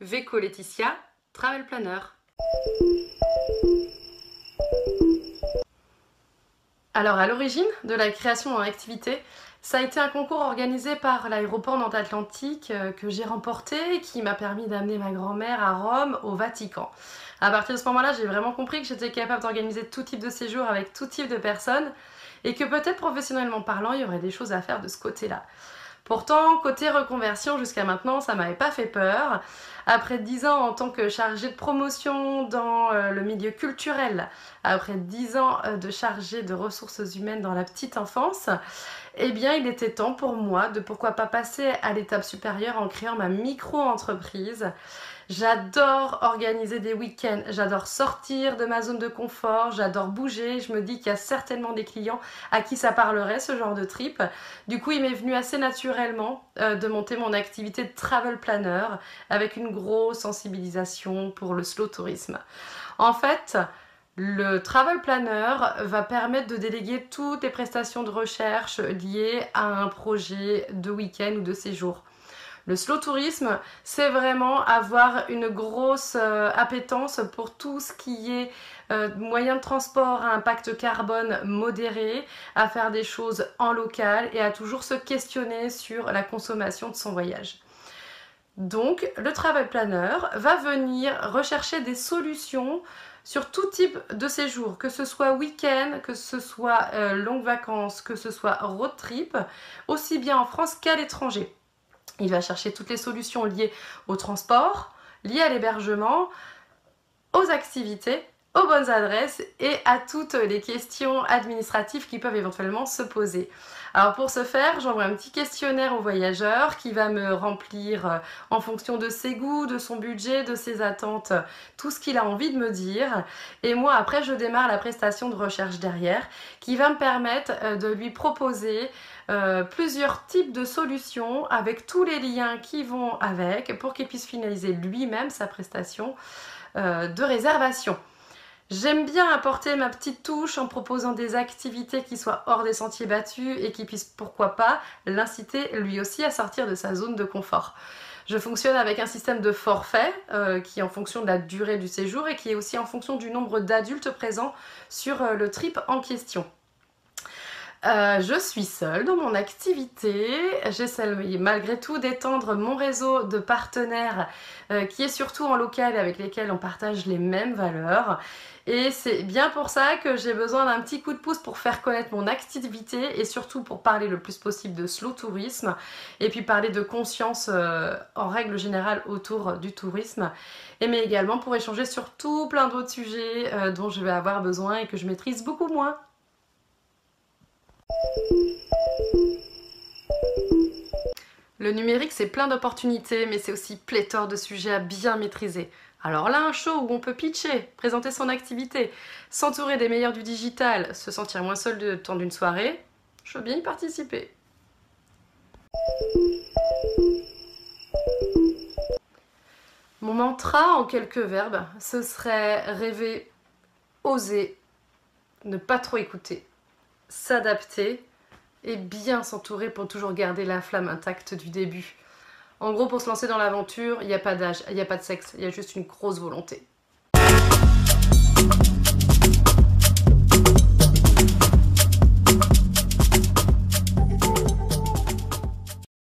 Laetitia, Travel Planner. Alors à l'origine de la création en activité, ça a été un concours organisé par l'aéroport Nantes-Atlantique euh, que j'ai remporté qui m'a permis d'amener ma grand-mère à Rome au Vatican. À partir de ce moment-là, j'ai vraiment compris que j'étais capable d'organiser tout type de séjour avec tout type de personnes et que peut-être professionnellement parlant, il y aurait des choses à faire de ce côté-là. Pourtant, côté reconversion, jusqu'à maintenant, ça m'avait pas fait peur. Après 10 ans en tant que chargée de promotion dans euh, le milieu culturel, après 10 ans euh, de chargée de ressources humaines dans la petite enfance, eh bien il était temps pour moi de pourquoi pas passer à l'étape supérieure en créant ma micro-entreprise J'adore organiser des week-ends, j'adore sortir de ma zone de confort, j'adore bouger. Je me dis qu'il y a certainement des clients à qui ça parlerait ce genre de trip. Du coup, il m'est venu assez naturellement euh, de monter mon activité de travel planner avec une grosse sensibilisation pour le slow tourisme. En fait, le travel planner va permettre de déléguer toutes les prestations de recherche liées à un projet de week-end ou de séjour. Le slow tourisme, c'est vraiment avoir une grosse euh, appétence pour tout ce qui est euh, moyen de transport à impact carbone modéré, à faire des choses en local et à toujours se questionner sur la consommation de son voyage. Donc, le travel planner va venir rechercher des solutions sur tout type de séjour, que ce soit week-end, que ce soit euh, longue vacances, que ce soit road trip, aussi bien en France qu'à l'étranger. Il va chercher toutes les solutions liées au transport, liées à l'hébergement, aux activités, aux bonnes adresses et à toutes les questions administratives qui peuvent éventuellement se poser. Alors pour ce faire, j'envoie un petit questionnaire au voyageur qui va me remplir euh, en fonction de ses goûts, de son budget, de ses attentes, tout ce qu'il a envie de me dire. Et moi après, je démarre la prestation de recherche derrière qui va me permettre euh, de lui proposer euh, plusieurs types de solutions avec tous les liens qui vont avec pour qu'il puisse finaliser lui-même sa prestation de réservation. J'aime bien apporter ma petite touche en proposant des activités qui soient hors des sentiers battus et qui puissent pourquoi pas l'inciter lui aussi à sortir de sa zone de confort. Je fonctionne avec un système de forfait euh, qui est en fonction de la durée du séjour et qui est aussi en fonction du nombre d'adultes présents sur euh, le trip en question. Euh, je suis seule dans mon activité. J'essaie malgré tout d'étendre mon réseau de partenaires qui est surtout en local et avec lesquels on partage les mêmes valeurs. Et c'est bien pour ça que j'ai besoin d'un petit coup de pouce pour faire connaître mon activité et surtout pour parler le plus possible de slow tourisme et puis parler de conscience euh, en règle générale autour du tourisme. Et mais également pour échanger sur tout plein d'autres sujets euh, dont je vais avoir besoin et que je maîtrise beaucoup moins. Le numérique, c'est plein d'opportunités, mais c'est aussi pléthore de sujets à bien maîtriser. Alors là, un show où on peut pitcher, présenter son activité, s'entourer des meilleurs du digital, se sentir moins seul de temps d'une soirée, je veux bien y participer. Mon mantra en quelques verbes, ce serait rêver, oser, ne pas trop écouter, s'adapter et bien s'entourer pour toujours garder la flamme intacte du début. En gros, pour se lancer dans l'aventure, il n'y a pas d'âge, il n'y a pas de sexe, il y a juste une grosse volonté.